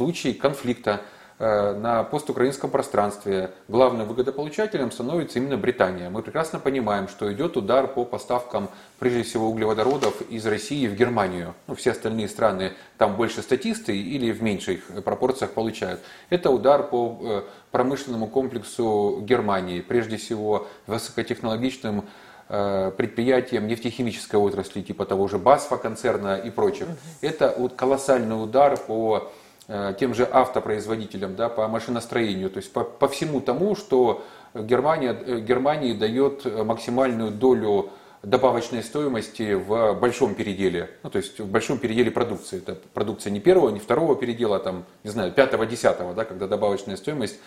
случае конфликта Э, на постукраинском пространстве главным выгодополучателем становится именно Британия. Мы прекрасно понимаем, что идет удар по поставкам, прежде всего, углеводородов из России в Германию. Ну, все остальные страны там больше статисты или в меньших пропорциях получают. Это удар по э, промышленному комплексу Германии, прежде всего высокотехнологичным э, предприятиям нефтехимической отрасли, типа того же БАСФа концерна и прочих. Это колоссальный удар по тем же автопроизводителям, да, по машиностроению, то есть по, по всему тому, что Германия, э, Германии дает максимальную долю добавочной стоимости в большом переделе, ну, то есть в большом переделе продукции. Это продукция не первого, не второго передела, а там, не знаю, пятого, десятого, да, когда добавочная стоимость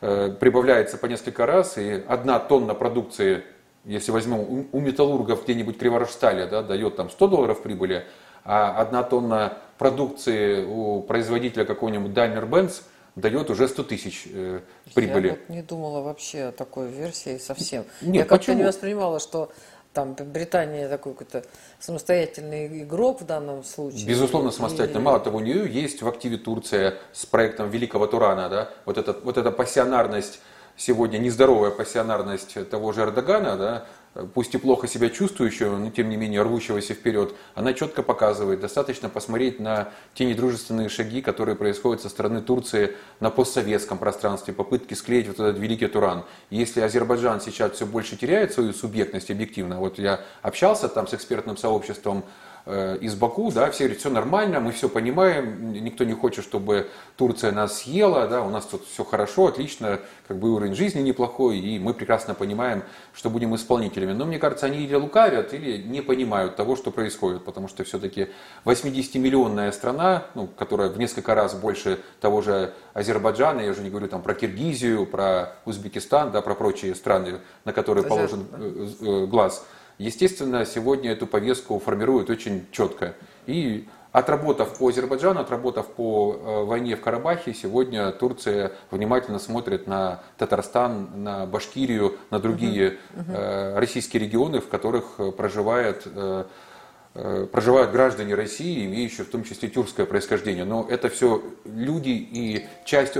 э, прибавляется по несколько раз, и одна тонна продукции, если возьмем у, у металлургов где-нибудь Криворожстале, да, дает там 100 долларов прибыли, одна тонна продукции у производителя какого-нибудь Daimler-Benz дает уже 100 тысяч э, прибыли. Я вот не думала вообще о такой версии совсем. Нет, Я как-то не воспринимала, что там Британия такой какой-то самостоятельный игрок в данном случае. Безусловно, самостоятельно. И... Мало того, у нее есть в активе Турция с проектом Великого Турана, да, вот, эта, вот эта пассионарность сегодня, нездоровая пассионарность того же Эрдогана, да, пусть и плохо себя чувствующего, но тем не менее рвущегося вперед, она четко показывает, достаточно посмотреть на те недружественные шаги, которые происходят со стороны Турции на постсоветском пространстве, попытки склеить вот этот великий Туран. Если Азербайджан сейчас все больше теряет свою субъектность объективно, вот я общался там с экспертным сообществом из Баку, да, все говорят, все нормально, мы все понимаем, никто не хочет, чтобы Турция нас съела, да, у нас тут все хорошо, отлично, как бы уровень жизни неплохой, и мы прекрасно понимаем, что будем исполнителями. Но мне кажется, они или лукавят, или не понимают того, что происходит, потому что все-таки 80-миллионная страна, ну, которая в несколько раз больше того же Азербайджана, я уже не говорю там про Киргизию, про Узбекистан, да, про прочие страны, на которые положен э, э, глаз, Естественно, сегодня эту повестку формируют очень четко. И отработав по Азербайджану, отработав по э, войне в Карабахе, сегодня Турция внимательно смотрит на Татарстан, на Башкирию, на другие. Uh-huh. российские регионы, в которых проживает э, проживают граждане России, имеющие в том числе тюркское происхождение. Но это все люди и часть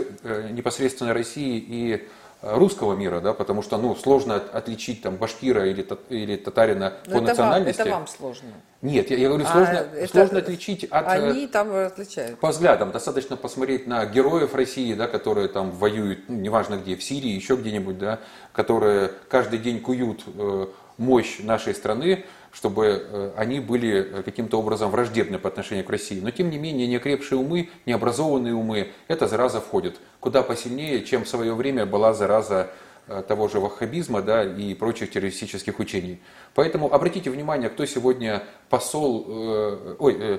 непосредственно России и русского мира, да, потому что ну, сложно отличить там башкира или, или татарина Но по это национальности. Вам, это вам сложно. Нет, я, я говорю, сложно, а, это, сложно отличить от... Они э, там отличают. По взглядам. Достаточно посмотреть на героев России, да, которые там воюют, ну, неважно где, в Сирии, еще где-нибудь, да, которые каждый день куют э, мощь нашей страны, чтобы э, они были э, каким-то образом враждебны по отношению к России. Но тем не менее, неокрепшие умы, необразованные умы, эта зараза входит куда посильнее, чем в свое время была зараза э, того же ваххабизма да, и прочих террористических учений. Поэтому обратите внимание, кто сегодня посол, э, ой, э,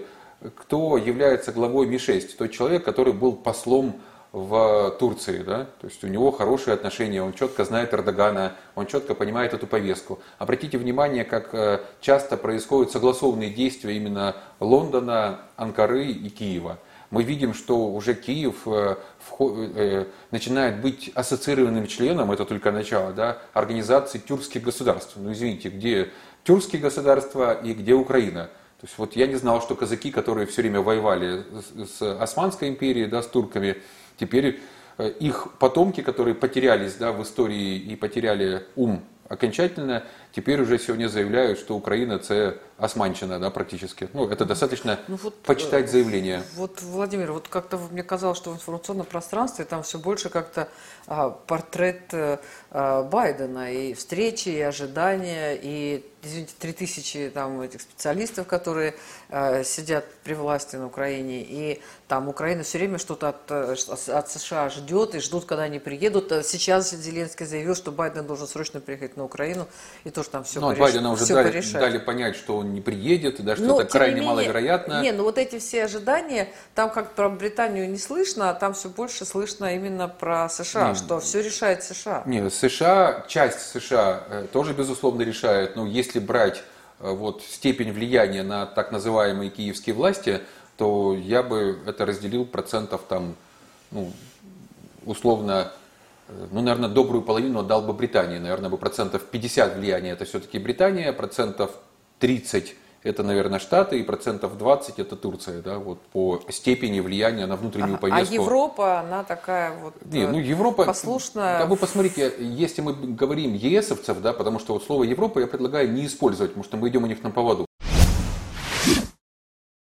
кто является главой Ми-6, тот человек, который был послом в Турции, да, то есть у него хорошие отношения, он четко знает Эрдогана, он четко понимает эту повестку. Обратите внимание, как э, часто происходят согласованные действия именно Лондона, Анкары и Киева. Мы видим, что уже Киев э, э, начинает быть ассоциированным членом, это только начало, да, организации тюркских государств. Ну извините, где тюркские государства и где Украина? То есть вот я не знал, что казаки, которые все время воевали с Османской империей, да, с турками, Теперь э, их потомки, которые потерялись да, в истории и потеряли ум окончательно, теперь уже сегодня заявляют, что Украина это османчина, да, практически. Ну, это достаточно ну, вот, почитать э, заявление. Вот, Владимир, вот как-то мне казалось, что в информационном пространстве там все больше как-то а, портрет а, Байдена и встречи, и ожидания, и извините, 3000 там, этих специалистов, которые э, сидят при власти на Украине, и там Украина все время что-то от, э, от США ждет, и ждут, когда они приедут. Э, сейчас Зеленский заявил, что Байден должен срочно приехать на Украину, и тоже там все Ну, пореш... Байдена уже дали, порешать. дали понять, что он не приедет, и даже что это крайне менее, маловероятно. Не, ну вот эти все ожидания, там как про Британию не слышно, а там все больше слышно именно про США, не, что все решает США. Не, США, часть США э, тоже, безусловно, решает, но если брать вот степень влияния на так называемые киевские власти, то я бы это разделил процентов там, ну, условно, э, ну, наверное, добрую половину отдал бы Британии. Наверное, бы процентов 50 влияния это все-таки Британия, процентов 30 это, наверное, Штаты, и процентов 20 это Турция, да, вот по степени влияния на внутреннюю А повестку. Европа, она такая вот Не, э, ну Европа, послушная. Да вы посмотрите, если мы говорим ЕСовцев, да, потому что вот слово Европа я предлагаю не использовать, потому что мы идем у них на поводу.